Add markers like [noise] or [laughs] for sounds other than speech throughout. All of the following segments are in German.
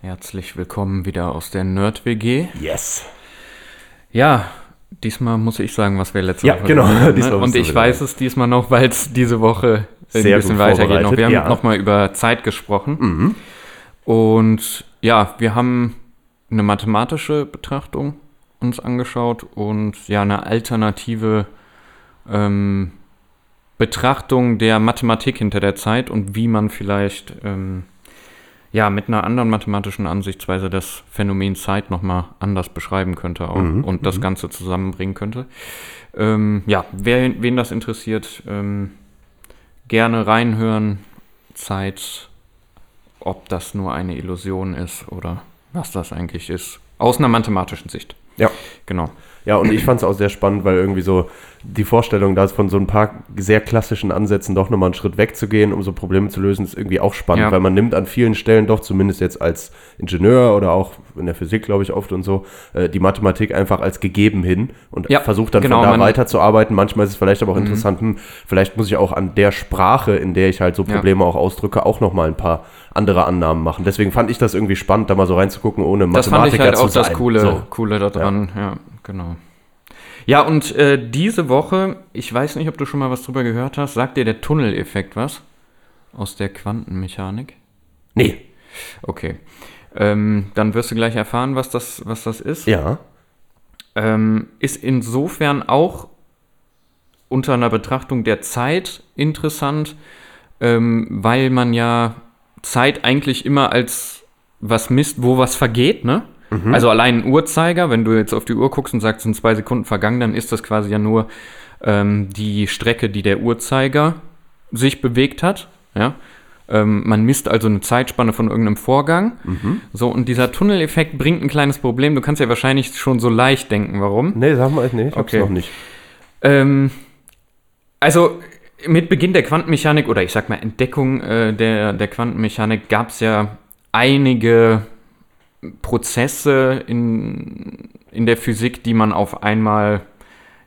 Herzlich willkommen wieder aus der Nerd-WG. Yes. Ja, diesmal muss ich sagen, was wir letzte Ja, Woche genau. gemacht haben, ne? Und ich weiß es diesmal noch, weil es diese Woche ein Sehr bisschen gut weitergeht. Noch. Wir haben ja. nochmal über Zeit gesprochen. Mhm. Und ja, wir haben eine mathematische Betrachtung uns angeschaut und ja, eine alternative ähm, Betrachtung der Mathematik hinter der Zeit und wie man vielleicht ähm, ja mit einer anderen mathematischen Ansichtsweise das Phänomen Zeit nochmal anders beschreiben könnte auch Mhm, und das Ganze zusammenbringen könnte. Ähm, ja, wer, wen das interessiert, ähm, gerne reinhören. Zeit, ob das nur eine Illusion ist oder was das eigentlich ist. Aus einer mathematischen Sicht. Ja. Genau. Ja, und ich fand es auch sehr spannend, weil irgendwie so die Vorstellung, da ist von so ein paar sehr klassischen Ansätzen doch nochmal einen Schritt wegzugehen, um so Probleme zu lösen, ist irgendwie auch spannend, Ja. weil man nimmt an vielen Stellen doch, zumindest jetzt als Ingenieur oder auch in der Physik, glaube ich, oft und so, äh, die Mathematik einfach als gegeben hin und Ja, versucht dann genau, von da Mhm. weiterzuarbeiten. Manchmal ist es vielleicht aber auch interessant, hm, vielleicht muss ich auch an der Sprache, in der ich halt so Ja. Probleme auch ausdrücke, auch nochmal ein paar andere Annahmen machen. Deswegen fand ich das irgendwie spannend, da mal so reinzugucken, ohne Das fand ich Mathematiker halt auch zu sein. das Coole, So. Coole daran. Ja. Genau. Ja, und äh, diese Woche, ich weiß nicht, ob du schon mal was drüber gehört hast, sagt dir der Tunneleffekt was? Aus der Quantenmechanik? Nee. Okay. Ähm, dann wirst du gleich erfahren, was das, was das ist. Ja. ähm, ist insofern auch unter einer Betrachtung der Zeit interessant, ähm, weil man ja Zeit eigentlich immer als was misst, wo was vergeht, ne? Also allein ein Uhrzeiger, wenn du jetzt auf die Uhr guckst und sagst, sind zwei Sekunden vergangen, dann ist das quasi ja nur ähm, die Strecke, die der Uhrzeiger sich bewegt hat, ja? Ähm, man misst also eine Zeitspanne von irgendeinem Vorgang. So, und dieser Tunneleffekt bringt ein kleines Problem. Du kannst ja wahrscheinlich schon so leicht denken, warum. Nee, sag mal, nee, ich hab's Okay. noch nicht. Ähm, also mit Beginn der Quantenmechanik oder ich sag mal Entdeckung äh, der, der Quantenmechanik gab es ja einige Prozesse in, in der Physik, die man auf einmal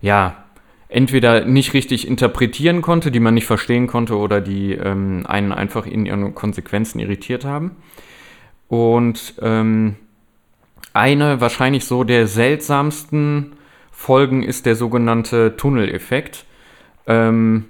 ja entweder nicht richtig interpretieren konnte, die man nicht verstehen konnte oder die ähm, einen einfach in ihren Konsequenzen irritiert haben. Und ähm, eine wahrscheinlich so der seltsamsten Folgen ist der sogenannte Tunneleffekt. Ähm,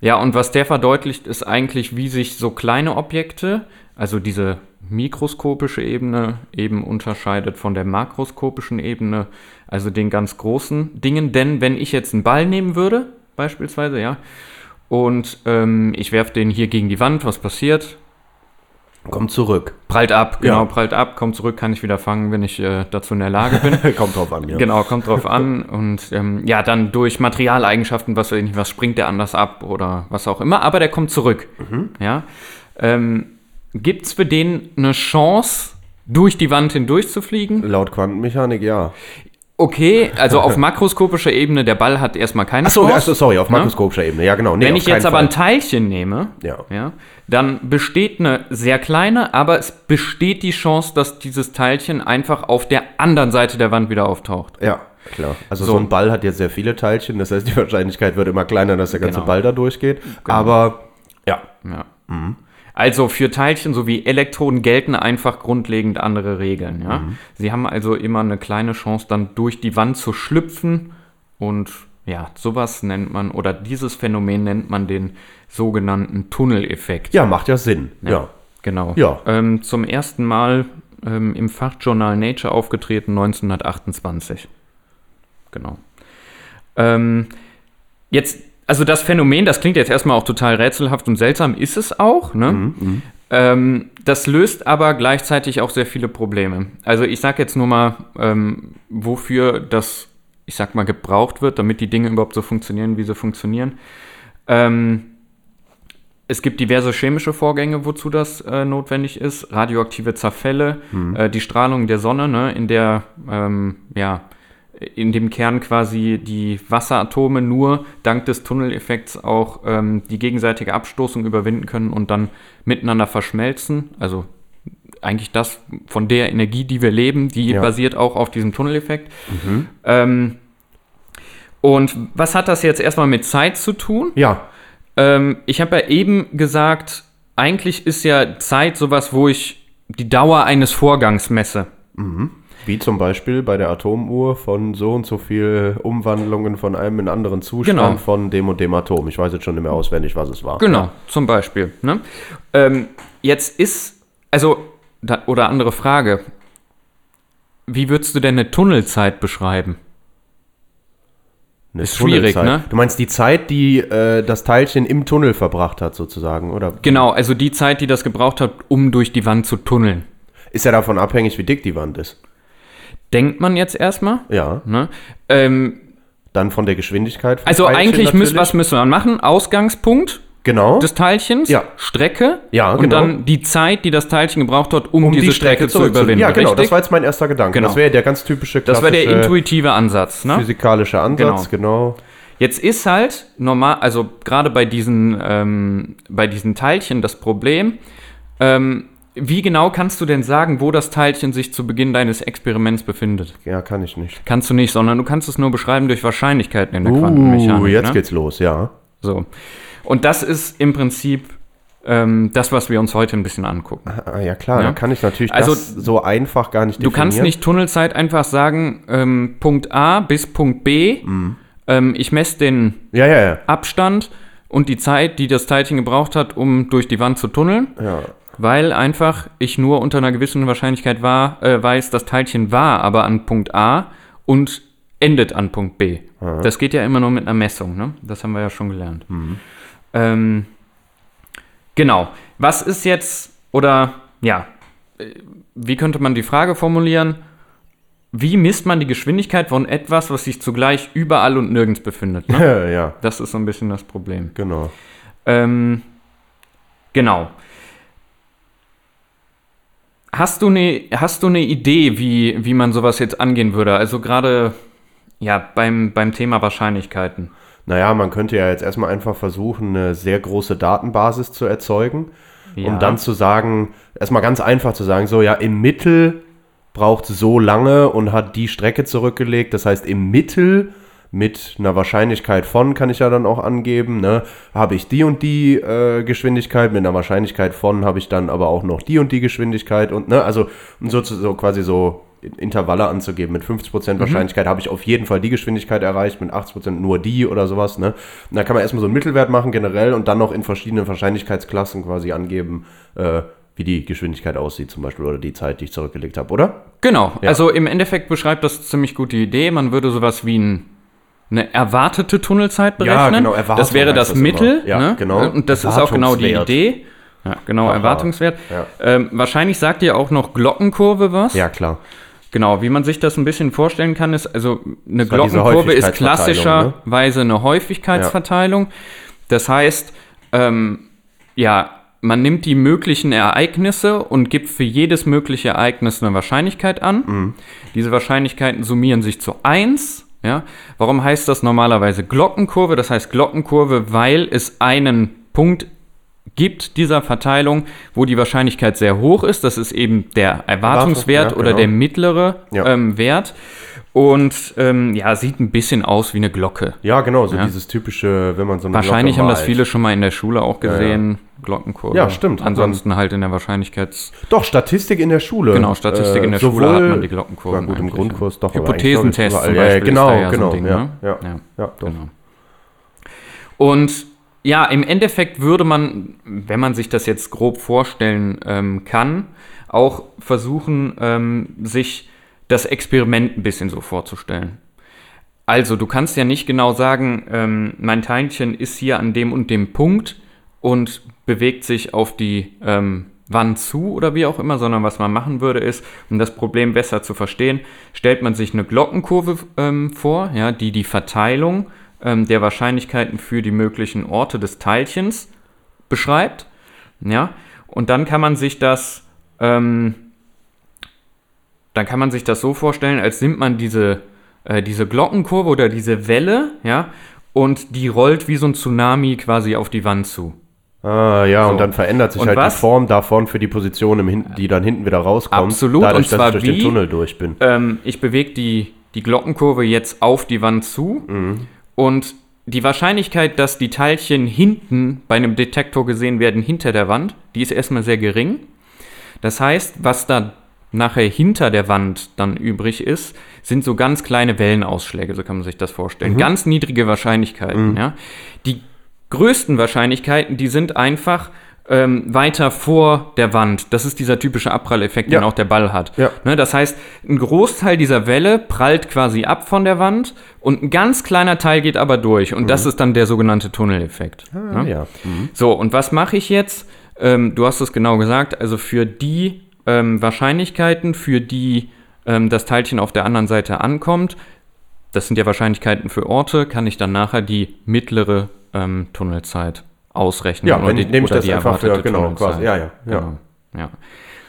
ja, und was der verdeutlicht, ist eigentlich, wie sich so kleine Objekte, also diese mikroskopische Ebene, eben unterscheidet von der makroskopischen Ebene, also den ganz großen Dingen. Denn wenn ich jetzt einen Ball nehmen würde, beispielsweise, ja, und ähm, ich werfe den hier gegen die Wand, was passiert? Komm zurück. Prallt ab, genau, Ja. prallt ab, kommt zurück, kann ich wieder fangen, wenn ich äh, dazu in der Lage bin. [laughs] Kommt drauf an, ja. Genau, kommt drauf an. Und ähm, ja, dann durch Materialeigenschaften, was weiß ich nicht, was springt der anders ab oder was auch immer, aber der kommt zurück. Ja. Ähm, Gibt es für den eine Chance, durch die Wand hindurch zu fliegen? Laut Quantenmechanik, ja. Okay, also auf [laughs] makroskopischer Ebene, der Ball hat erstmal keine Achso, Chance. also, sorry, auf Ne? makroskopischer Ebene. Ja, genau. Nee, Wenn ich jetzt keinen aber ein Fall. Teilchen nehme, Ja. ja, dann besteht eine sehr kleine, aber es besteht die Chance, dass dieses Teilchen einfach auf der anderen Seite der Wand wieder auftaucht. Ja, klar. Also so. So. ein Ball hat jetzt sehr viele Teilchen, das ja, Ja. Also für Teilchen sowie Elektroden gelten einfach grundlegend andere Regeln. Ja? Sie haben also immer eine kleine Chance, dann durch die Wand zu schlüpfen. Und ja, sowas nennt man, oder dieses Phänomen nennt man den sogenannten Tunneleffekt. ja, macht ja Sinn. Ja. Genau. Ja. Ähm, zum ersten Mal ähm, im Fachjournal Nature aufgetreten 1928. Genau. Ähm, jetzt, also das Phänomen, das klingt jetzt erstmal auch total rätselhaft und seltsam, ist es auch, ne? Ähm, das löst aber gleichzeitig auch sehr viele Probleme. Also ich sage jetzt nur mal, ähm, wofür das, ich sag mal, gebraucht wird, damit die Dinge überhaupt so funktionieren, wie sie funktionieren. Ähm, es gibt diverse chemische Vorgänge, wozu das äh, notwendig ist. Radioaktive Zerfälle, äh, die Strahlung der Sonne, ne, in der ähm, ja, in dem Kern quasi die Wasseratome nur dank des Tunneleffekts auch ähm, die gegenseitige Abstoßung überwinden können und dann miteinander verschmelzen. Also eigentlich das von der Energie, die wir leben, die Ja. basiert auch auf diesem Tunneleffekt. Ähm, und was hat das jetzt erstmal mit Zeit zu tun? Ja, Ähm, ich habe ja eben gesagt, eigentlich ist ja Zeit sowas, wo ich die Dauer eines Vorgangs messe. Wie zum Beispiel bei der Atomuhr von so und so viel Umwandlungen von einem in anderen Zustand Genau. von dem und dem Atom. Ich weiß jetzt schon nicht mehr auswendig, was es war. Genau, zum Beispiel. Ne? Ähm, jetzt ist, also, da, oder andere Frage. Wie würdest du denn eine Tunnelzeit beschreiben? Eine Ist schwierig, ne? Du meinst die Zeit, die äh, das Teilchen im Tunnel verbracht hat, sozusagen, oder? Genau, also die Zeit, die das gebraucht hat, um durch die Wand zu tunneln. Ist ja davon abhängig, wie dick die Wand ist. Denkt man jetzt erstmal? Ja. Ne? Ähm, Dann von der Geschwindigkeit. vom also Teilchen eigentlich natürlich. was müssen wir machen? Ausgangspunkt Genau. des Teilchens, Ja. Strecke Ja, und genau. dann die Zeit, die das Teilchen gebraucht hat, um, um diese Strecke, zu zurückzu- überwinden. Ja, genau. Das richtig? war jetzt mein erster Gedanke. Genau. Das wäre der ganz typische das war der intuitive Ansatz. Ne? physikalische Ansatz, genau. Jetzt ist halt normal, also gerade bei diesen, ähm, bei diesen Teilchen das Problem, ähm, wie genau kannst du denn sagen, wo das Teilchen sich zu Beginn deines Experiments befindet? Ja, kann ich nicht. Kannst du nicht, sondern du kannst es nur beschreiben durch Wahrscheinlichkeiten in der Uh, Quantenmechanik. jetzt ne? geht's los, ja. So. Und das ist im Prinzip ähm, das, was wir uns heute ein bisschen angucken. Ah, ja, klar, Ja. da kann ich natürlich Also, so einfach gar nicht Du kannst nicht Tunnelzeit einfach sagen, ähm, Punkt A bis Punkt B. Mhm. Ähm, ich messe den ja, ja. Abstand und die Zeit, die das Teilchen gebraucht hat, um durch die Wand zu tunneln, ja. Weil einfach ich nur unter einer gewissen Wahrscheinlichkeit war, äh, weiß, das Teilchen war aber an Punkt A und endet an Punkt B. Das geht ja immer nur mit einer Messung, ne? Das haben wir ja schon gelernt. Ähm, genau. Was ist jetzt, oder ja, äh, wie könnte man die Frage formulieren? Wie misst man die Geschwindigkeit von etwas, was sich zugleich überall und nirgends befindet? Ne? Ja, [laughs] ja, Das ist so ein bisschen das Problem. genau. Ähm, genau. Hast du eine hast du eine Idee, wie, wie man sowas jetzt angehen würde? Also gerade ja, beim, beim Thema Wahrscheinlichkeiten. Naja, man könnte ja jetzt erstmal einfach versuchen, eine sehr große Datenbasis zu erzeugen, Ja. um dann zu sagen, erstmal ganz einfach zu sagen, so ja, im Mittel braucht es so lange und hat die Strecke zurückgelegt. Das heißt, im Mittel mit einer Wahrscheinlichkeit von, kann ich ja dann auch angeben, ne, habe ich die und die äh, Geschwindigkeit, mit einer Wahrscheinlichkeit von habe ich dann aber auch noch die und die Geschwindigkeit und, ne, also um so, so quasi so Intervalle anzugeben. Mit 50% Wahrscheinlichkeit habe ich auf jeden Fall die Geschwindigkeit erreicht, mit 80% nur die oder sowas. Ne? Und da kann man erstmal so einen Mittelwert machen generell und dann noch in verschiedenen Wahrscheinlichkeitsklassen quasi angeben, äh, wie die Geschwindigkeit aussieht zum Beispiel oder die Zeit, die ich zurückgelegt habe, oder? Genau, Ja. also im Endeffekt beschreibt das ziemlich gut die Idee. Man würde sowas wie ein, eine erwartete Tunnelzeit berechnen. genau, Erwartung das wäre das das. Mittel. Ja, ne? genau. Und das ist auch genau die. Idee. Ja, genau, Aha. Erwartungswert. Ja. Ähm, wahrscheinlich sagt ihr auch noch Glockenkurve was. Ja, klar. Genau, wie man sich das ein bisschen vorstellen kann, ist, also eine diese Glockenkurve ist ne? klassischerweise eine Häufigkeitsverteilung. Das heißt, ähm, ja, man nimmt die möglichen Ereignisse und gibt für jedes mögliche Ereignis eine Wahrscheinlichkeit an. Mhm. Diese Wahrscheinlichkeiten summieren sich zu 1. Ja? Warum heißt das normalerweise Glockenkurve? Das heißt Glockenkurve, weil es einen Punkt gibt dieser Verteilung, wo die Wahrscheinlichkeit sehr hoch ist. Das ist eben der Erwartungswert ja, oder genau. der mittlere Ja. ähm, Wert. Und ähm, ja, sieht ein bisschen aus wie eine Glocke. Ja, genau, so Ja. dieses typische, wenn man so eine Wahrscheinlich Glocke haben das viele schon mal in der Schule auch gesehen, Glockenkurve. Ja, stimmt, Ansonsten halt in der Wahrscheinlichkeits... Doch, Statistik in der Schule. Genau, Statistik in der Schule hat man die Glockenkurven Na gut, im Grundkurs doch. Hypothesentest zum überall. Ja, Beispiel genau, ist da ja so ein genau. Ding, ne? Ja, ja, doch. Genau. Und ja, im Endeffekt würde man, wenn man sich das jetzt grob vorstellen ähm, kann, auch versuchen, ähm, sich das Experiment ein bisschen so vorzustellen. Also, du kannst ja nicht genau sagen, ähm, mein Teilchen ist hier an dem und dem Punkt und bewegt sich auf die ähm, Wand zu oder wie auch immer, sondern was man machen würde ist, um das Problem besser zu verstehen, stellt man sich eine Glockenkurve ähm, vor, ja, die die Verteilung ähm, der Wahrscheinlichkeiten für die möglichen Orte des Teilchens beschreibt. Ja, und dann kann man sich das, ähm, dann kann man sich das so vorstellen, als nimmt man diese, äh, diese Glockenkurve oder diese Welle, ja, und die rollt wie so ein Tsunami quasi auf die Wand zu. Ah, ja, So. und dann verändert sich Und halt was? die Form davon für die Position, im Hin die dann hinten wieder rauskommt. Absolut, Dadurch, und zwar dass ich durch wie? den Tunnel durch bin. Ähm, ich bewege die, die Glockenkurve jetzt auf die Wand zu und die Wahrscheinlichkeit, dass die Teilchen hinten bei einem Detektor gesehen werden hinter der Wand, die ist erstmal sehr gering. Das heißt, was da nachher hinter der Wand dann übrig ist, sind so ganz kleine Wellenausschläge, so kann man sich das vorstellen. Ganz niedrige Wahrscheinlichkeiten. Ja. Die größten Wahrscheinlichkeiten, die sind einfach ähm, weiter vor der Wand. Das ist dieser typische Abpralleffekt, Ja. den auch der Ball hat. Ja. Ne, das heißt, ein Großteil dieser Welle prallt quasi ab von der Wand und ein ganz kleiner Teil geht aber durch. Und das ist dann der sogenannte Tunneleffekt. Ah, ne? ja. So, und was mache ich jetzt? Ähm, du hast es genau gesagt, also für die ähm, Wahrscheinlichkeiten, für die ähm, das Teilchen auf der anderen Seite ankommt, das sind ja Wahrscheinlichkeiten für Orte, kann ich dann nachher die mittlere ähm, Tunnelzeit ausrechnen. Ja, oder wenn- die, nehme ich das einfach für- genau, quasi, ja, ja, ja. Genau, ja.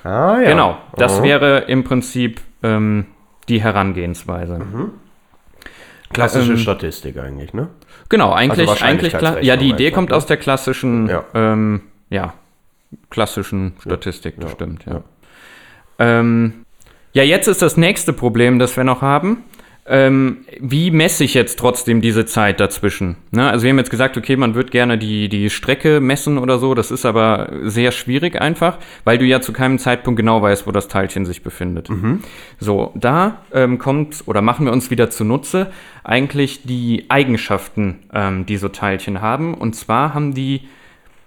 Ah, ja. genau das Aha. wäre im Prinzip ähm, die Herangehensweise. Klassische ähm, Statistik eigentlich, ne? Genau, eigentlich, Also eigentlich Ja, die Idee kommt ne? aus der klassischen, Ja. ähm, ja, klassischen Statistik, das ja, stimmt, ja. ja. Ähm, ja, jetzt ist das nächste Problem, das wir noch haben. Ähm, wie messe ich jetzt trotzdem diese Zeit dazwischen? Ne? Also wir haben jetzt gesagt, okay, man wird gerne die, die Strecke messen oder so. Das ist aber sehr schwierig einfach, weil du ja zu keinem Zeitpunkt genau weißt, wo das Teilchen sich befindet. So, da ähm, kommt oder machen wir uns wieder zunutze eigentlich die Eigenschaften, ähm, die so Teilchen haben. Und zwar haben die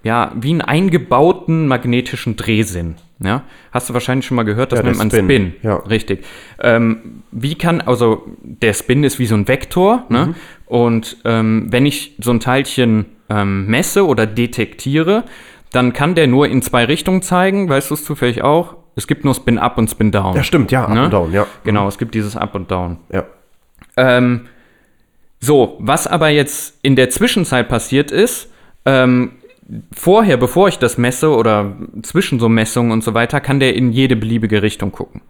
ja wie einen eingebauten magnetischen Drehsinn. Ja? Hast du wahrscheinlich schon mal gehört, das Ja, nennt man Spin, Spin. ja. Richtig. Ähm, wie kann, also der Spin ist wie so ein Vektor, Mhm. ne? Und ähm, wenn ich so ein Teilchen ähm, messe oder detektiere, dann kann der nur in zwei Richtungen zeigen, weißt du es zufällig auch? Es gibt nur Spin Up und Spin Down. Ja, stimmt, ja, up Ne? und down, ja. Genau, es gibt dieses Up und Down. Ja. Ähm, so, was aber jetzt in der Zwischenzeit passiert ist, ähm, vorher, bevor ich das messe oder zwischen so Messungen und so weiter, kann der in jede beliebige Richtung gucken.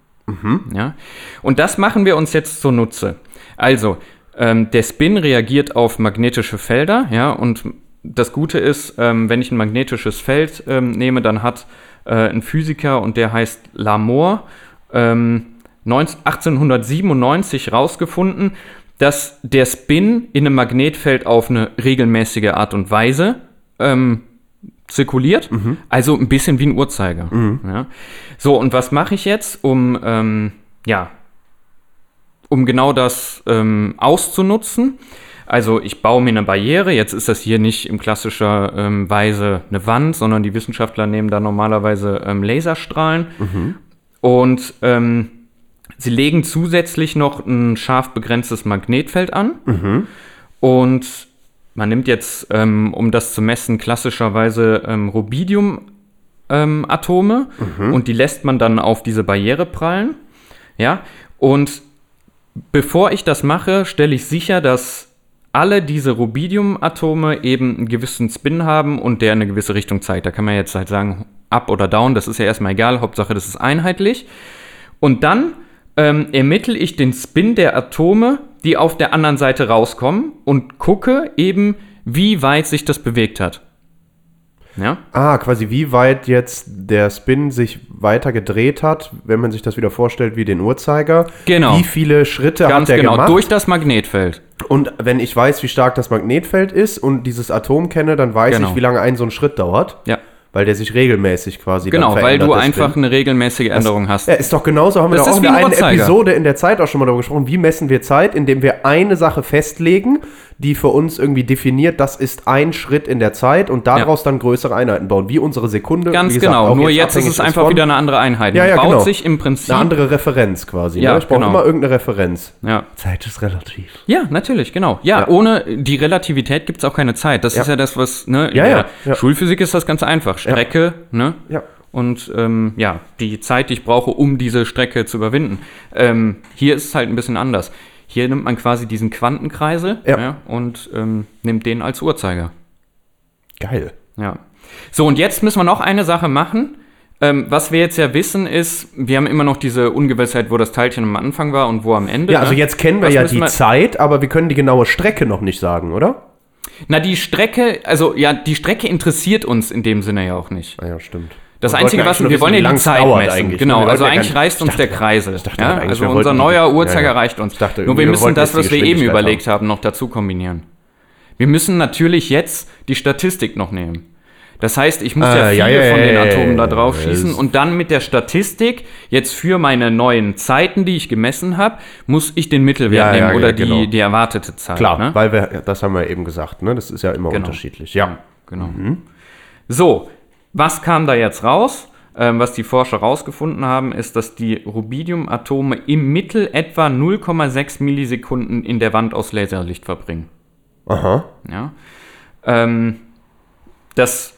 Ja? Und das machen wir uns jetzt zunutze. Also, ähm, der Spin reagiert auf magnetische Felder, ja, und das Gute ist, ähm, wenn ich ein magnetisches Feld ähm, nehme, dann hat äh, ein Physiker und der heißt ähm, 19, 1897 rausgefunden, dass der Spin in einem Magnetfeld auf eine regelmäßige Art und Weise ähm, zirkuliert, also ein bisschen wie ein Uhrzeiger. Ja. So, und was mache ich jetzt, um, ähm, ja, um genau das ähm, auszunutzen? Also ich baue mir eine Barriere, jetzt ist das hier nicht in klassischer ähm, Weise eine Wand, sondern die Wissenschaftler nehmen da normalerweise ähm, Laserstrahlen. Und ähm, sie legen zusätzlich noch ein scharf begrenztes Magnetfeld an. Und man nimmt jetzt, ähm, um das zu messen, klassischerweise ähm, Rubidium-Atome und die lässt man dann auf diese Barriere prallen. Ja, und bevor ich das mache, stelle ich sicher, dass alle diese Rubidium-Atome eben einen gewissen Spin haben und der in eine gewisse Richtung zeigt. Da kann man jetzt halt sagen, up oder down, das ist ja erstmal egal, Hauptsache das ist einheitlich. Und dann ähm, ermittle ich den Spin der Atome, die auf der anderen Seite rauskommen und gucke eben, wie weit sich das bewegt hat. Ja? Ah, quasi wie weit jetzt der Spin sich weiter gedreht hat, wenn man sich das wieder vorstellt wie den Uhrzeiger. Genau. Wie viele Schritte Ganz hat der genau, gemacht? durch das Magnetfeld. und wenn ich weiß, wie stark das Magnetfeld ist und dieses Atom kenne, dann weiß Genau. ich, wie lange ein so ein Schritt dauert. Ja. Weil der sich regelmäßig quasi Genau, weil du einfach Spin. eine regelmäßige Änderung hast. Ja, ist doch genauso, haben wir Das doch auch ist in der ein einen. Episode in der Zeit auch schon mal darüber gesprochen. Wie messen wir Zeit? Indem wir eine Sache festlegen, die für uns irgendwie definiert, das ist ein Schritt in der Zeit und daraus dann größere Einheiten bauen. Wie unsere Sekunde. Ganz gesagt, genau, nur jetzt ist abhängig es einfach von- wieder eine andere Einheit. Ja, ja, baut genau. sich im Prinzip. Eine andere Referenz quasi. Ja, ne? Ich brauche genau. immer irgendeine Referenz. ja. Zeit ist relativ. ja, natürlich, genau. Ja, Ja. ohne die Relativität gibt es auch keine Zeit. Das Ja. ist ja das, was, ne, Ja, ja, ja. Schulphysik ist das ganz einfach. Strecke, ne? Ja. Und ähm, ja, die Zeit, die ich brauche, um diese Strecke zu überwinden. Ähm, hier ist es halt ein bisschen anders. Hier nimmt man quasi diesen Quantenkreisel Ja. und ähm, nimmt den als Uhrzeiger. Geil. Ja. So, und jetzt müssen wir noch eine Sache machen. Ähm, was wir jetzt ja wissen ist, wir haben immer noch diese Ungewissheit, wo das Teilchen am Anfang war und wo am Ende. Ja, also ne? jetzt kennen wir Was ja die wir- Zeit, aber wir können die genaue Strecke noch nicht sagen, oder? Na, die Strecke, also ja, die Strecke interessiert uns in dem Sinne ja auch nicht. Ah ja, stimmt. Das Wir Einzige, was wir wollen ja die Zeit messen. Genau, also eigentlich reißt uns dachte- der Kreisel. dachte ja? Also unser neuer Uhrzeiger ja. reicht uns. Dachte, Nur wir müssen das, was wir eben überlegt haben, noch dazu kombinieren. Wir müssen natürlich jetzt die Statistik noch nehmen. Das heißt, ich muss ja Ah, viele ja, ja, von ja, den ja, Atomen da ja, drauf ja, schießen und dann mit der Statistik jetzt für meine neuen Zeiten, die ich gemessen habe, muss ich den Mittelwert Ja, ja, nehmen oder ja, genau. die, die erwartete Zeit. Klar, ne? weil wir, das haben wir eben gesagt, ne? Das ist ja immer Genau. unterschiedlich. Ja. Genau. So, was kam da jetzt raus? Ähm, was die Forscher rausgefunden haben, ist, dass die Rubidiumatome im Mittel etwa 0,6 Millisekunden in der Wand aus Laserlicht verbringen. Aha. Ja? Ähm, das,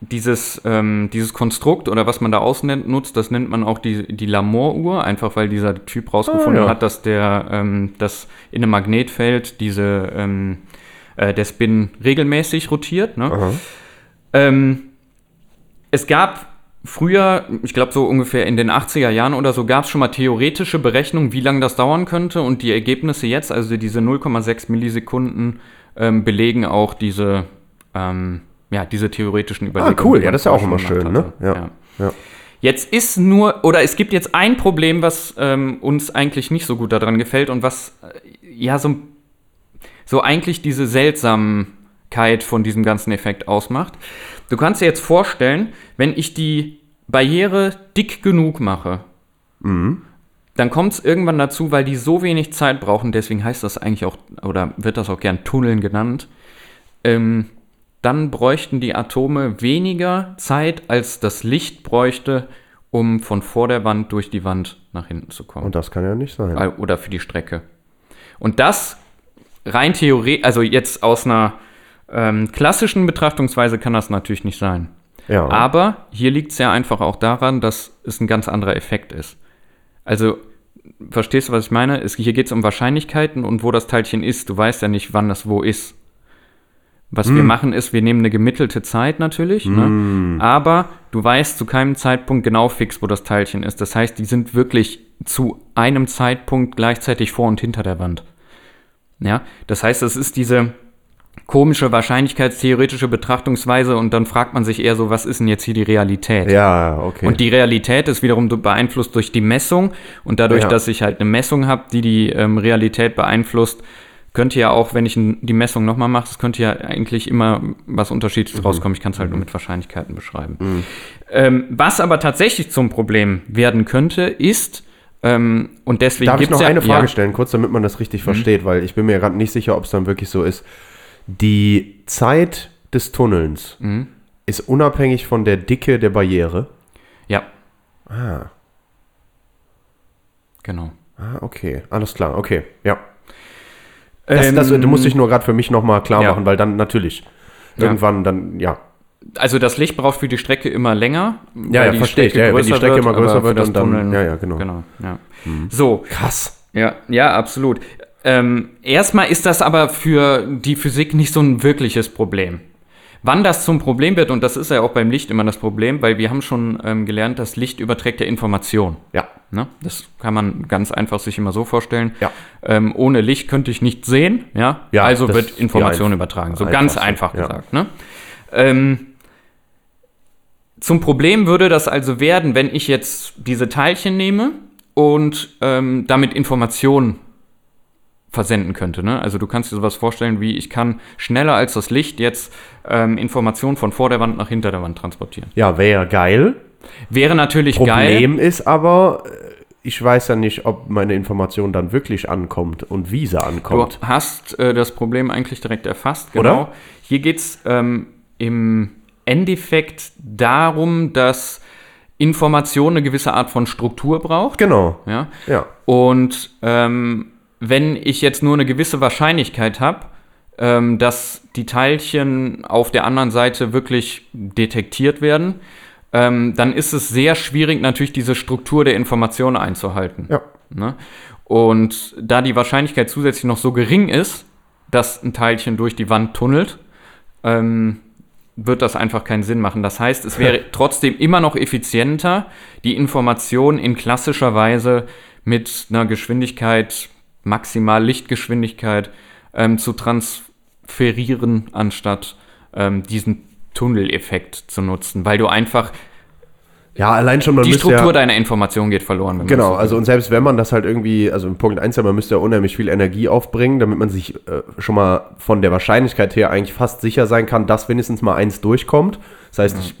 dieses, ähm, dieses Konstrukt oder was man da ausnutzt, das nennt man auch die, die Lamor-Uhr, einfach weil dieser Typ rausgefunden Ah, ja. hat, dass der, ähm, dass in einem Magnetfeld diese, ähm, äh, der Spin regelmäßig rotiert. Ne? Ähm, es gab früher, ich glaube so ungefähr in den 80er Jahren oder so, gab es schon mal theoretische Berechnungen, wie lange das dauern könnte. Und die Ergebnisse jetzt, also diese 0,6 Millisekunden, ähm, belegen auch diese, ähm, ja, diese theoretischen Überlegungen. Ah, cool. Ja, das ist ja auch immer schön, ne? hatte. Ja. Ja. Jetzt ist nur, oder es gibt jetzt ein Problem, was ähm, uns eigentlich nicht so gut daran gefällt und was äh, ja so, so eigentlich diese Seltsamkeit von diesem ganzen Effekt ausmacht. Du kannst dir jetzt vorstellen, wenn ich die Barriere dick genug mache, dann kommt es irgendwann dazu, weil die so wenig Zeit brauchen, deswegen heißt das eigentlich auch, oder wird das auch gern Tunneln genannt, ähm, dann bräuchten die Atome weniger Zeit, als das Licht bräuchte, um von vor der Wand durch die Wand nach hinten zu kommen. Und das kann ja nicht sein. Äh, Oder für die Strecke. Und das rein theoretisch, also jetzt aus einer ähm, klassischen Betrachtungsweise kann das natürlich nicht sein. Ja. Aber hier liegt es ja einfach auch daran, dass es ein ganz anderer Effekt ist. Also, verstehst du, was ich meine? Es, hier geht es um Wahrscheinlichkeiten und wo das Teilchen ist. Du weißt ja nicht, wann das wo ist. Was Hm. wir machen ist, wir nehmen eine gemittelte Zeit natürlich, ne? aber du weißt zu keinem Zeitpunkt genau fix, wo das Teilchen ist. Das heißt, die sind wirklich zu einem Zeitpunkt gleichzeitig vor und hinter der Wand. Ja, das heißt, es ist diese komische wahrscheinlichkeitstheoretische Betrachtungsweise und dann fragt man sich eher so, was ist denn jetzt hier die Realität? ja, okay. Und die Realität ist wiederum beeinflusst durch die Messung und dadurch, Ja. dass ich halt eine Messung habe, die die ähm, Realität beeinflusst, könnte ja auch, wenn ich die Messung nochmal mache, es könnte ja eigentlich immer was Mhm. Unterschiedliches rauskommen. Ich kann es halt nur mit Wahrscheinlichkeiten beschreiben. Ähm, was aber tatsächlich zum Problem werden könnte, ist, ähm, und deswegen Darf ich noch ja, eine Frage ja, Mhm. stellen, kurz, damit man das richtig versteht, weil ich bin mir gerade nicht sicher, ob es dann wirklich so ist. Die Zeit des Tunnelns Mhm. ist unabhängig von der Dicke der Barriere. Ja, Ah, genau. ah okay, alles klar, okay, ja. Das, Ähm, das du musst dich nur gerade für mich nochmal klar ja. machen, weil dann natürlich Ja. irgendwann dann, ja. Also das Licht braucht für die Strecke immer länger. Ja, ja, verstehe ich. Ja, wenn die Strecke immer aber größer wird, das dann- dann- ja, ja, genau. genau ja. So, Krass. Ja, ja, absolut. Ähm, erstmal ist das aber für die Physik nicht so ein wirkliches Problem. Wann das zum Problem wird, und das ist ja auch beim Licht immer das Problem, weil wir haben schon ähm, gelernt, dass Licht überträgt ja Information. Ja. Ne? Das kann man ganz einfach sich immer so vorstellen. Ja. Ähm, ohne Licht könnte ich nicht sehen, ja. Ja, also wird Information übertragen. So ganz einfach ja. gesagt. Ne? Ähm, zum Problem würde das also werden, wenn ich jetzt diese Teilchen nehme und ähm, damit Informationen versenden könnte. Ne? Also du kannst dir sowas vorstellen, wie ich kann schneller als das Licht jetzt ähm, Informationen von vor der Wand nach hinter der Wand transportieren. Ja, wäre geil. Wäre natürlich geil. Problem ist aber, äh, ich weiß ja nicht, ob meine Information dann wirklich ankommt und wie sie Du ankommt. hast äh, das Problem eigentlich direkt erfasst, genau. Oder? Hier geht es ähm, im Endeffekt darum, dass Information eine gewisse Art von Struktur braucht. Genau. Ja? Ja. Und ähm, wenn ich jetzt nur eine gewisse Wahrscheinlichkeit habe, ähm, dass die Teilchen auf der anderen Seite wirklich detektiert werden, ähm, dann ist es sehr schwierig, natürlich diese Struktur der Information einzuhalten. Ja. Ne? Und da die Wahrscheinlichkeit zusätzlich noch so gering ist, dass ein Teilchen durch die Wand tunnelt, ähm, wird das einfach keinen Sinn machen. Das heißt, es wäre [laughs] trotzdem immer noch effizienter, die Information in klassischer Weise mit einer Geschwindigkeit, maximal Lichtgeschwindigkeit, ähm, zu transferieren, anstatt ähm, diesen Tunneleffekt zu nutzen, weil du einfach Ja, allein schon, man die Struktur ja, deiner Information geht verloren. Genau, so also und selbst wenn man das halt irgendwie, also in Punkt 1 ja, man müsste ja unheimlich viel Energie aufbringen, damit man sich äh, schon mal von der Wahrscheinlichkeit her eigentlich fast sicher sein kann, dass wenigstens mal eins durchkommt. Das heißt, ich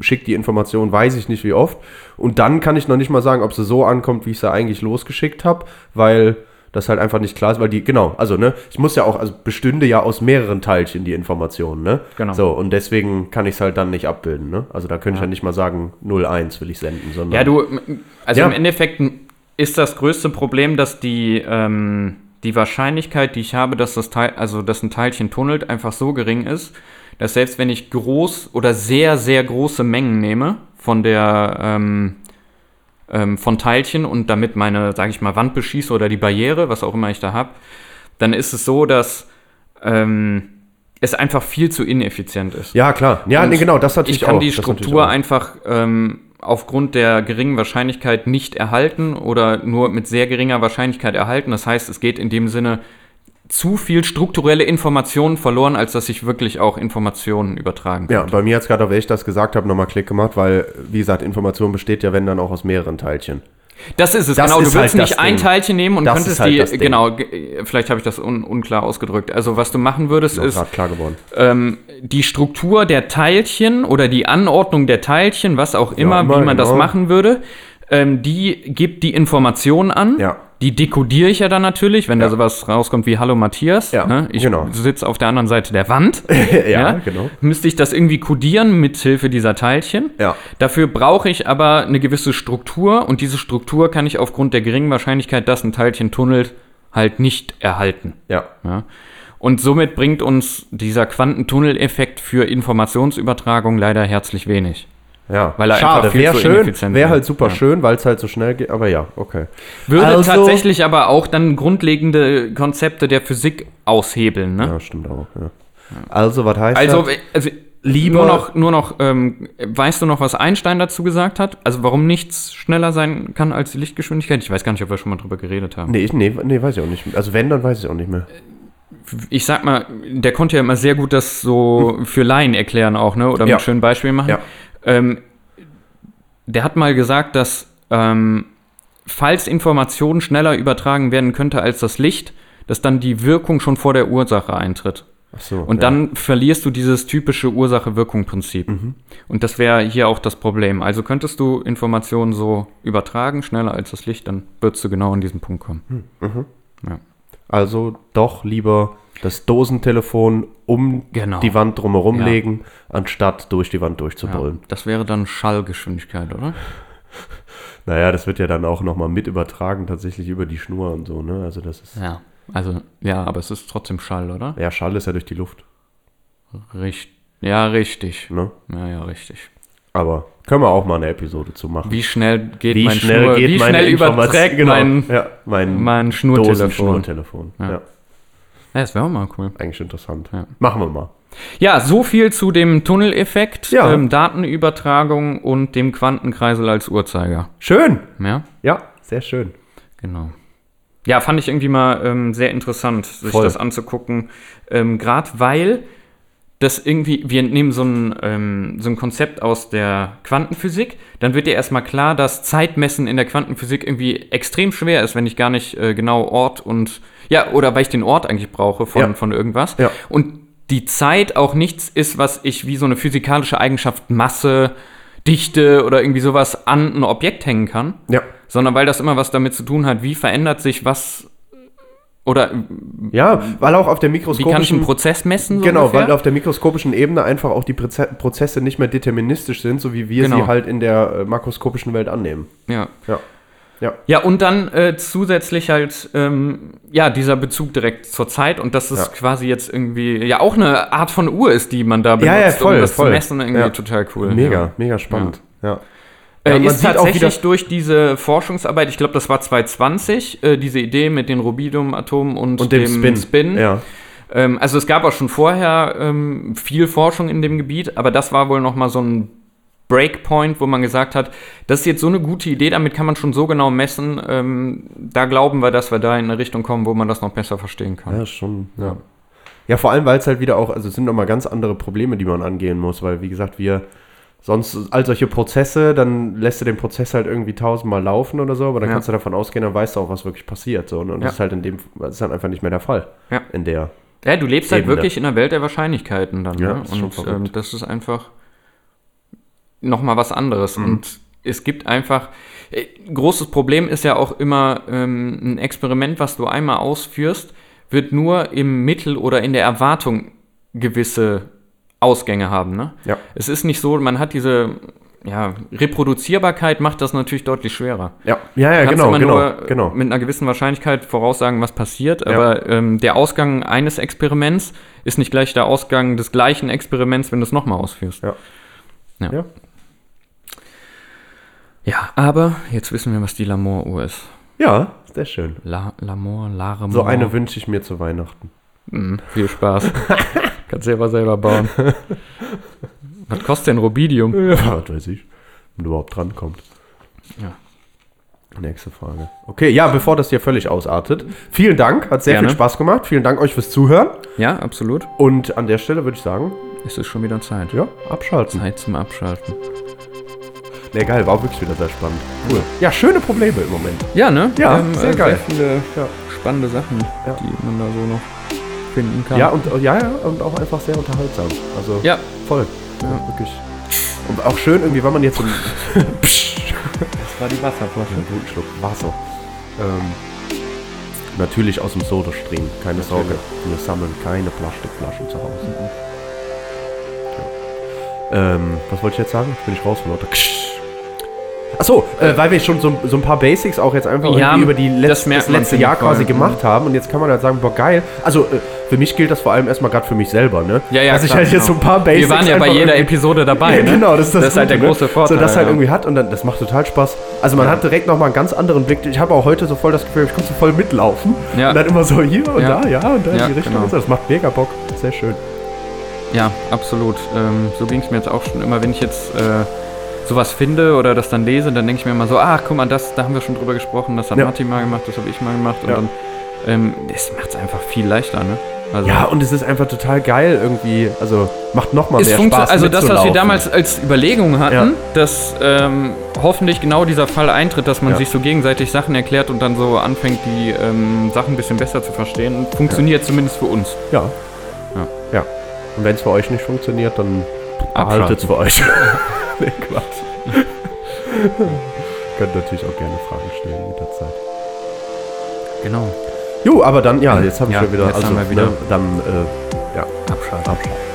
schicke die Information, weiß ich nicht wie oft. Und dann kann ich noch nicht mal sagen, ob sie so ankommt, wie ich sie eigentlich losgeschickt habe, weil das halt einfach nicht klar ist, weil die, genau, also ne, ich muss ja auch, also bestünde ja aus mehreren Teilchen die Information, ne? Genau. So, und deswegen kann ich es halt dann nicht abbilden, ne? Also da könnte ich ja nicht mal sagen, 01 will ich senden, sondern. Ja, du, also Ja. im Endeffekt ist das größte Problem, dass die, ähm, die Wahrscheinlichkeit, die ich habe, dass das Teil, also dass ein Teilchen tunnelt, einfach so gering ist, dass selbst wenn ich groß oder sehr, sehr große Mengen nehme von der, ähm, ähm, von Teilchen und damit meine, sage ich mal, Wand beschieße oder die Barriere, was auch immer ich da habe, dann ist es so, dass ähm, es einfach viel zu ineffizient ist. Ja, klar. Ja, Und nee, genau, das natürlich ich kann auch. die Struktur auch. einfach ähm, aufgrund der geringen Wahrscheinlichkeit nicht erhalten oder nur mit sehr geringer Wahrscheinlichkeit erhalten. Das heißt, es geht in dem Sinne zu viel strukturelle Informationen verloren, als dass ich wirklich auch Informationen übertragen kann. Ja, bei mir hat es gerade, auch, wenn ich das gesagt habe, nochmal Klick gemacht, weil, wie gesagt, Information besteht ja, wenn dann auch aus mehreren Teilchen. Das ist es, Das genau. ist du willst halt das nicht ein Ding. Teilchen nehmen und Das könntest halt die, das genau, ge- vielleicht habe ich das un unklar ausgedrückt. Also was du machen würdest, Ist ist, klar geworden. ähm, die Struktur der Teilchen oder die Anordnung der Teilchen, was auch immer, immer, wie man das genau. machen würde, ähm, die gibt die Information an. Ja. Die dekodiere ich ja dann natürlich, wenn da Ja. sowas rauskommt wie Hallo Matthias. Ja, ne? Ich genau. sitze auf der anderen Seite der Wand. [laughs] ja, genau. Müsste ich das irgendwie kodieren mit Hilfe dieser Teilchen. Ja. Dafür brauche ich aber eine gewisse Struktur und diese Struktur kann ich aufgrund der geringen Wahrscheinlichkeit, dass ein Teilchen tunnelt, halt nicht erhalten. Ja. Ja. Und somit bringt uns dieser Quantentunneleffekt für Informationsübertragung leider herzlich wenig. Ja, Weil er schade, wäre zu schön, wäre. halt super Ja. schön, weil es halt so schnell geht, aber ja, okay. Würde Also- tatsächlich aber auch dann grundlegende Konzepte der Physik aushebeln. Ne? Ja, stimmt auch, ja. Also, was heißt Also, das? also Lieber- nur noch, nur noch ähm, weißt du noch, was Einstein dazu gesagt hat? Also warum nichts schneller sein kann als die Lichtgeschwindigkeit? Ich weiß gar nicht, ob wir schon mal drüber geredet haben. Nee, ich, nee, nee, weiß ich auch nicht. Also, wenn, dann weiß ich auch nicht mehr. Ich sag mal, der konnte ja immer sehr gut das so für Laien erklären auch, ne? Oder mit Ja. schönen Beispielen machen. Ja. Ähm, der hat mal gesagt, dass ähm, falls Informationen schneller übertragen werden könnte als das Licht, dass dann die Wirkung schon vor der Ursache eintritt. Ach so. Und ja. dann verlierst du dieses typische Ursache-Wirkung-Prinzip. Mhm. Und das wäre hier auch das Problem. Also könntest du Informationen so übertragen, schneller als das Licht, dann würdest du genau an diesen Punkt kommen. Ja. Also, doch lieber das Dosentelefon um Genau. die Wand drumherum Ja. legen, anstatt durch die Wand Ja. durchzubrüllen. Das wäre dann Schallgeschwindigkeit, oder? Naja, das wird ja dann auch nochmal mit übertragen, tatsächlich über die Schnur und so, ne? Also, das ist. Ja. Also, ja, aber es ist trotzdem Schall, oder? Ja, Schall ist ja durch die Luft, Richtig. Ja, richtig. ne? Ja, ja, richtig. Aber können wir auch mal eine Episode zu machen. Wie schnell geht Wie mein schnell Schnur, geht wie meine schnell überträgt genau, mein, ja, mein, mein Schnurtelefon? Dosenschnurtelefon. Ja. Ja. Ja, das wäre auch mal cool. eigentlich interessant. Ja. Machen wir mal. Ja, so viel zu dem Tunneleffekt, Ja. ähm, Datenübertragung und dem Quantenkreisel als Uhrzeiger. Schön. Ja, Ja, sehr schön. genau. Ja, fand ich irgendwie mal ähm, sehr interessant, sich Voll. das anzugucken. Ähm, Gerade weil das irgendwie, wir nehmen so ein, ähm, so ein Konzept aus der Quantenphysik, dann wird dir erstmal klar, dass Zeitmessen in der Quantenphysik irgendwie extrem schwer ist, wenn ich gar nicht äh, genau Ort und, ja, oder weil ich den Ort eigentlich brauche von, Ja. von irgendwas. Ja. Und die Zeit auch nichts ist, was ich wie so eine physikalische Eigenschaft Masse, Dichte oder irgendwie sowas an ein Objekt hängen kann Ja. sondern weil das immer was damit zu tun hat, wie verändert sich was oder Ja, weil auch auf der wie kann ich mikroskopischen einen Prozess messen? So Genau, ungefähr? weil auf der mikroskopischen Ebene einfach auch die Prozesse nicht mehr deterministisch sind, so wie wir Genau. sie halt in der äh, makroskopischen Welt annehmen. ja. Ja. Ja. Ja, und dann äh, zusätzlich halt, ähm, ja, dieser Bezug direkt zur Zeit und dass es Ja. quasi jetzt irgendwie, ja, auch eine Art von Uhr ist, die man da benutzt, Ja, ja, voll, um das voll. zu messen, irgendwie Ja. total cool. Mega, Ja. mega spannend. Ja. Äh, ist tatsächlich wieder- durch diese Forschungsarbeit, ich glaube, das war 2020, äh, diese Idee mit den Rubidium-Atomen und, Und dem Spin. Spin Ja. Ähm, also es gab auch schon vorher ähm, viel Forschung in dem Gebiet, aber das war wohl noch mal so ein Breakpoint, wo man gesagt hat, das ist jetzt so eine gute Idee, damit kann man schon so genau messen. Ähm, da glauben wir, dass wir da in eine Richtung kommen, wo man das noch besser verstehen kann. Ja, schon, ja. Ja, vor allem, weil es halt wieder auch, also es sind nochmal ganz andere Probleme, die man angehen muss, weil, wie gesagt, wir sonst all solche Prozesse, dann lässt du den Prozess halt irgendwie tausendmal laufen oder so, aber dann Ja. kannst du davon ausgehen, dann weißt du auch, was wirklich passiert. So, ne? Und Ja. das ist halt in dem, das ist halt einfach nicht mehr der Fall. Ja. In der. Ja, du lebst halt Ebene. wirklich in der Welt der Wahrscheinlichkeiten dann. Ja, ne? Und ähm, das ist einfach nochmal was anderes. Mhm. Und es gibt einfach. Äh, großes Problem ist ja auch immer ähm, ein Experiment, was du einmal ausführst, wird nur im Mittel oder in der Erwartung gewisse Ausgänge haben. Ne? Ja. Es ist nicht so, man hat diese ja, Reproduzierbarkeit, macht das natürlich deutlich schwerer. Ja, ja, ja genau, immer genau, nur genau. mit einer gewissen Wahrscheinlichkeit voraussagen, was passiert, Ja. aber ähm, der Ausgang eines Experiments ist nicht gleich der Ausgang des gleichen Experiments, wenn du es nochmal ausführst. Ja. Ja. Ja. Ja, aber jetzt wissen wir, was die Lamour-Uhr ist. Ja, sehr schön. La, Lamour, Laremont. So eine wünsche ich mir zu Weihnachten. Mhm, viel Spaß. [laughs] Kannst selber selber bauen. was kostet denn Rubidium? Ja, was weiß ich. Wenn du überhaupt drankommt. Ja. Nächste Frage. Okay, ja, bevor das hier völlig ausartet. Vielen Dank, hat sehr Gerne. viel Spaß gemacht. Vielen Dank euch fürs Zuhören. Ja, absolut. Und an der Stelle würde ich sagen, Es ist schon wieder Zeit. ja, abschalten. Zeit zum Abschalten. Ne, geil, war wirklich wieder sehr spannend. Cool. Ja, schöne Probleme im Moment. Ja, ne? Ja, Ähm, sehr äh, geil. Sehr viele Ja. spannende Sachen, Ja. die man da so noch finden kann. Ja, und äh, ja, ja, und auch einfach sehr unterhaltsam. Also Ja. voll. Ja. wirklich. Und auch schön irgendwie, wenn man jetzt so [laughs] das war die Wasserflasche. einen guten Schluck Wasser. Ähm, natürlich aus dem Sodastream, keine Sorge. Wir sammeln keine Plastikflaschen zu Hause. Ja. Ähm, was wollte ich jetzt sagen? Bin ich raus von lauter. Achso, äh, weil wir schon so, so ein paar Basics auch jetzt einfach Ja, irgendwie über die das Letz-, das man, letzte Jahr ich quasi gemacht haben und jetzt kann man halt sagen, boah geil. Also äh, für mich gilt das vor allem erstmal gerade für mich selber, ne? Ja, ja, Dass ich klar, halt jetzt so genau. ein paar Basics Wir waren ja bei jeder Episode dabei. [laughs] ne? genau, das ist das, Das ist halt der Gute, große Vorteil, So, das halt ja. irgendwie hat und dann, das macht total Spaß. Also man Ja. hat direkt nochmal einen ganz anderen Blick. Ich habe auch heute so voll das Gefühl, ich konnte so voll mitlaufen. Ja. Und dann immer so hier und da, ja, und da in die Richtung. genau. Das macht mega Bock. Sehr schön. Ja, absolut. Ähm, so ging es mir jetzt auch schon immer, wenn ich jetzt äh, sowas finde oder das dann lese, dann denke ich mir immer so, ach, guck mal, das, da haben wir schon drüber gesprochen, das hat Ja. Matti mal gemacht, das habe ich mal gemacht und Ja. dann, ähm, das macht es einfach viel leichter, ne? Also, Ja, und es ist einfach total geil irgendwie. Also macht nochmal mehr Spaß. also das, was wir damals als Überlegung hatten, Ja. dass ähm, hoffentlich genau dieser Fall eintritt, dass man Ja. sich so gegenseitig Sachen erklärt und dann so anfängt, die ähm, Sachen ein bisschen besser zu verstehen, funktioniert zumindest für uns. Ja. Ja. Ja. Und wenn es für euch nicht funktioniert, dann Abschalten. behaltet es für euch. [laughs] nee, Quatsch. Könnt natürlich auch gerne Fragen stellen jederzeit. Genau. Jo, aber dann, ja, jetzt habe ich Ja, schon wieder, also, haben wir wieder- Ne, dann, äh, ja, Abschalten. abschalten.